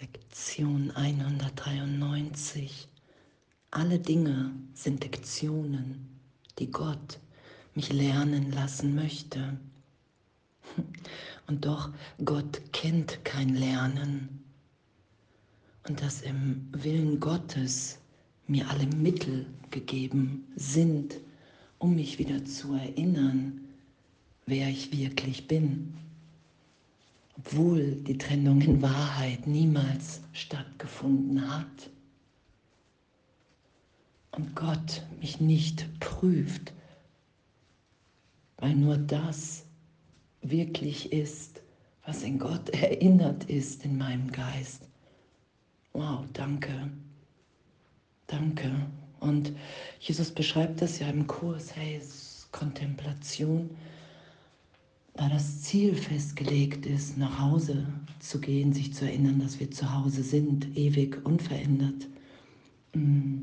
Lektion 193. Alle Dinge sind Lektionen, die Gott mich lernen lassen möchte. Und doch, Gott kennt kein Lernen. Und dass im Willen Gottes mir alle Mittel gegeben sind, um mich wieder zu erinnern, wer ich wirklich bin obwohl die Trennung in Wahrheit niemals stattgefunden hat. Und Gott mich nicht prüft, weil nur das wirklich ist, was in Gott erinnert ist in meinem Geist. Wow, danke. Danke. Und Jesus beschreibt das ja im Kurs, hey, Kontemplation da das Ziel festgelegt ist, nach Hause zu gehen, sich zu erinnern, dass wir zu Hause sind, ewig unverändert, mm,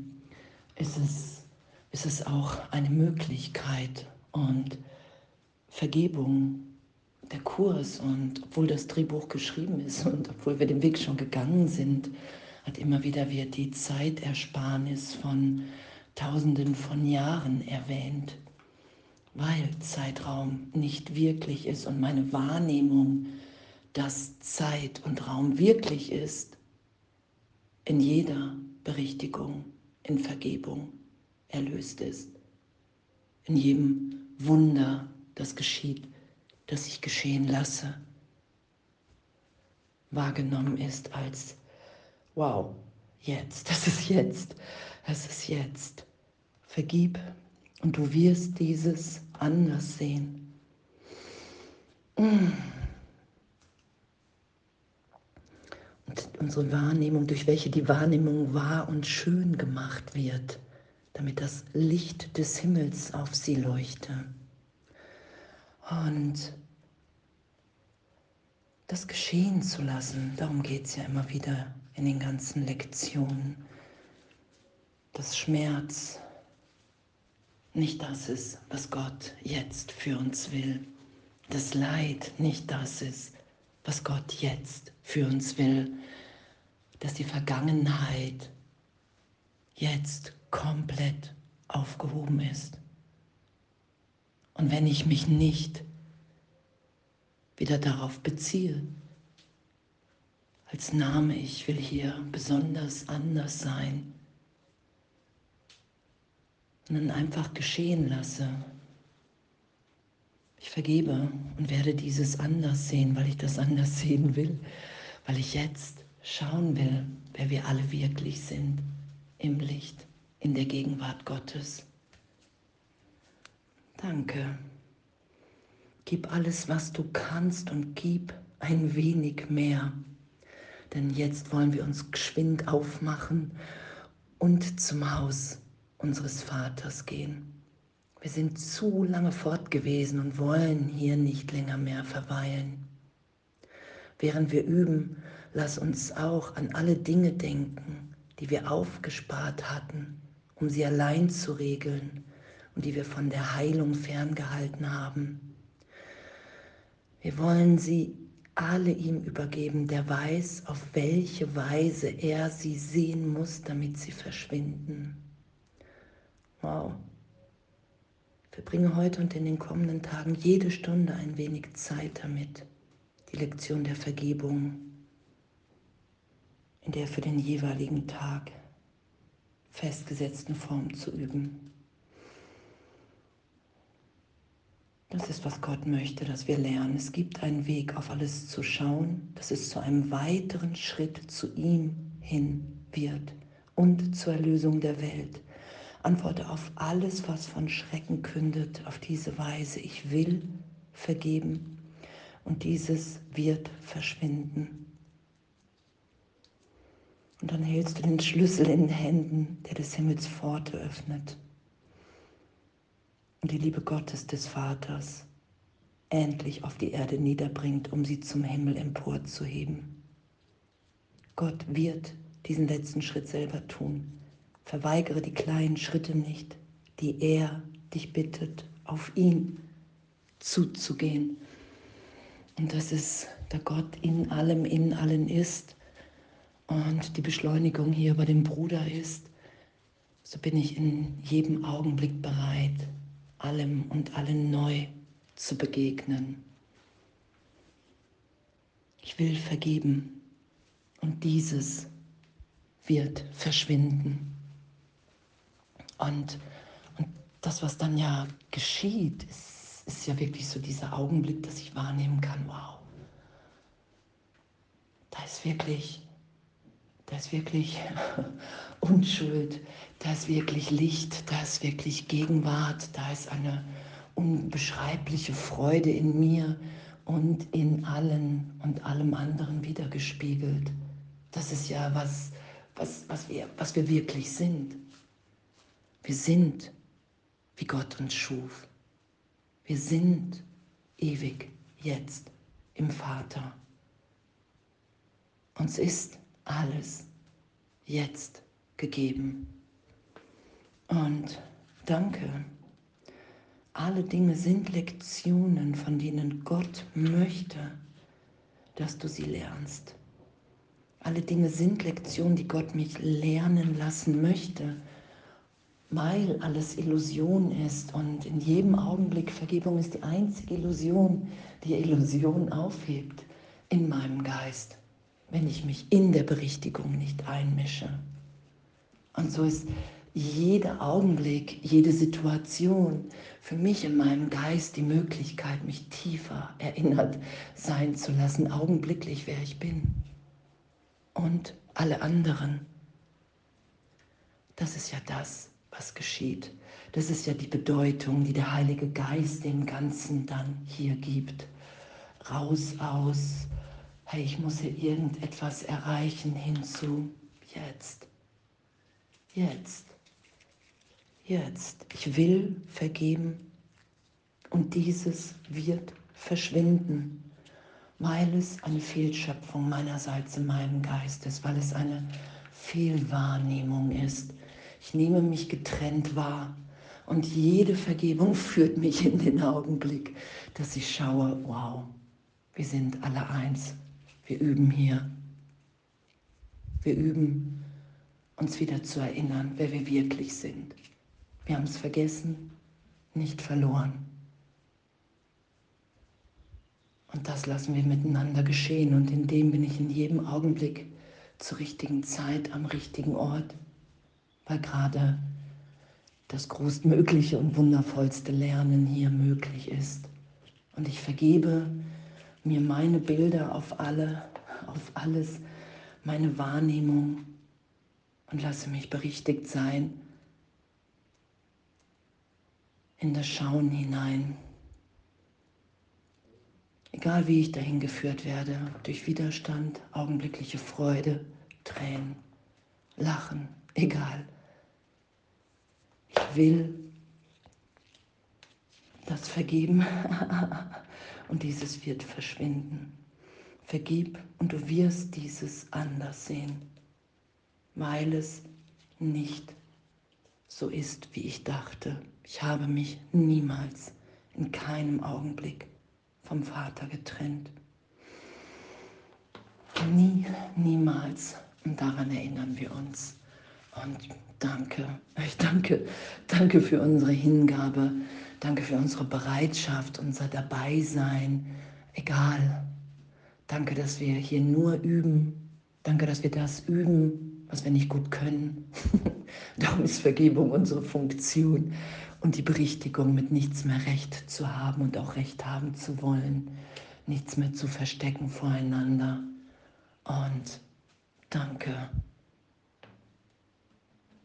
ist es, ist es auch eine Möglichkeit und Vergebung, der Kurs. Und obwohl das Drehbuch geschrieben ist und obwohl wir den Weg schon gegangen sind, hat immer wieder wird die Zeitersparnis von Tausenden von Jahren erwähnt weil Zeitraum nicht wirklich ist und meine Wahrnehmung, dass Zeit und Raum wirklich ist, in jeder Berichtigung, in Vergebung erlöst ist, in jedem Wunder, das geschieht, das ich geschehen lasse, wahrgenommen ist als, wow, jetzt, das ist jetzt, das ist jetzt. Vergib und du wirst dieses anders sehen. Und unsere Wahrnehmung, durch welche die Wahrnehmung wahr und schön gemacht wird, damit das Licht des Himmels auf sie leuchte. Und das geschehen zu lassen, darum geht es ja immer wieder in den ganzen Lektionen. Das Schmerz, nicht das ist, was Gott jetzt für uns will. Das Leid nicht das ist, was Gott jetzt für uns will. Dass die Vergangenheit jetzt komplett aufgehoben ist. Und wenn ich mich nicht wieder darauf beziehe, als Name, ich will hier besonders anders sein, und dann einfach geschehen lasse. Ich vergebe und werde dieses anders sehen, weil ich das anders sehen will, weil ich jetzt schauen will, wer wir alle wirklich sind im Licht, in der Gegenwart Gottes. Danke. Gib alles, was du kannst und gib ein wenig mehr. Denn jetzt wollen wir uns geschwind aufmachen und zum Haus unseres Vaters gehen. Wir sind zu lange fort gewesen und wollen hier nicht länger mehr verweilen. Während wir üben, lass uns auch an alle Dinge denken, die wir aufgespart hatten, um sie allein zu regeln und die wir von der Heilung ferngehalten haben. Wir wollen sie alle ihm übergeben, der weiß, auf welche Weise er sie sehen muss, damit sie verschwinden. Wow. Verbringe heute und in den kommenden Tagen jede Stunde ein wenig Zeit damit, die Lektion der Vergebung in der für den jeweiligen Tag festgesetzten Form zu üben. Das ist, was Gott möchte, dass wir lernen. Es gibt einen Weg, auf alles zu schauen, dass es zu einem weiteren Schritt zu ihm hin wird und zur Erlösung der Welt. Antworte auf alles, was von Schrecken kündet, auf diese Weise. Ich will vergeben und dieses wird verschwinden. Und dann hältst du den Schlüssel in den Händen, der des Himmels Pforte öffnet. Und die Liebe Gottes des Vaters endlich auf die Erde niederbringt, um sie zum Himmel emporzuheben. Gott wird diesen letzten Schritt selber tun. Verweigere die kleinen Schritte nicht, die er dich bittet, auf ihn zuzugehen. Und das ist, da Gott in allem, in allen ist, und die Beschleunigung hier bei dem Bruder ist, so bin ich in jedem Augenblick bereit, allem und allen neu zu begegnen. Ich will vergeben und dieses wird verschwinden. Und, und das, was dann ja geschieht, ist, ist ja wirklich so dieser Augenblick, dass ich wahrnehmen kann, wow, da ist wirklich, da ist wirklich Unschuld, da ist wirklich Licht, da ist wirklich Gegenwart, da ist eine unbeschreibliche Freude in mir und in allen und allem anderen wiedergespiegelt. Das ist ja was, was, was, wir, was wir wirklich sind. Wir sind, wie Gott uns schuf. Wir sind ewig jetzt im Vater. Uns ist alles jetzt gegeben. Und danke. Alle Dinge sind Lektionen, von denen Gott möchte, dass du sie lernst. Alle Dinge sind Lektionen, die Gott mich lernen lassen möchte, weil alles Illusion ist und in jedem Augenblick Vergebung ist die einzige Illusion, die Illusion aufhebt in meinem Geist wenn ich mich in der Berichtigung nicht einmische. Und so ist jeder Augenblick, jede Situation für mich in meinem Geist die Möglichkeit, mich tiefer erinnert sein zu lassen, augenblicklich, wer ich bin. Und alle anderen. Das ist ja das, was geschieht. Das ist ja die Bedeutung, die der Heilige Geist dem Ganzen dann hier gibt. Raus aus hey, ich muss hier irgendetwas erreichen hinzu jetzt. Jetzt. Jetzt. Ich will vergeben und dieses wird verschwinden, weil es eine Fehlschöpfung meinerseits in meinem Geist ist, weil es eine Fehlwahrnehmung ist. Ich nehme mich getrennt wahr und jede Vergebung führt mich in den Augenblick, dass ich schaue, wow, wir sind alle eins. Wir üben hier. Wir üben, uns wieder zu erinnern, wer wir wirklich sind. Wir haben es vergessen, nicht verloren. Und das lassen wir miteinander geschehen. Und in dem bin ich in jedem Augenblick zur richtigen Zeit am richtigen Ort, weil gerade das größtmögliche und wundervollste Lernen hier möglich ist. Und ich vergebe mir meine Bilder auf alle, auf alles, meine Wahrnehmung und lasse mich berichtigt sein in das Schauen hinein. Egal wie ich dahin geführt werde, durch Widerstand, augenblickliche Freude, Tränen, Lachen, egal. Ich will das vergeben und dieses wird verschwinden. Vergib und du wirst dieses anders sehen, weil es nicht so ist, wie ich dachte. Ich habe mich niemals, in keinem Augenblick vom Vater getrennt. Nie, niemals. Und daran erinnern wir uns. Und danke, ich danke, danke für unsere Hingabe Danke für unsere Bereitschaft, unser Dabeisein, egal. Danke, dass wir hier nur üben. Danke, dass wir das üben, was wir nicht gut können. Darum ist Vergebung unsere Funktion und die Berichtigung, mit nichts mehr Recht zu haben und auch Recht haben zu wollen, nichts mehr zu verstecken voreinander. Und danke.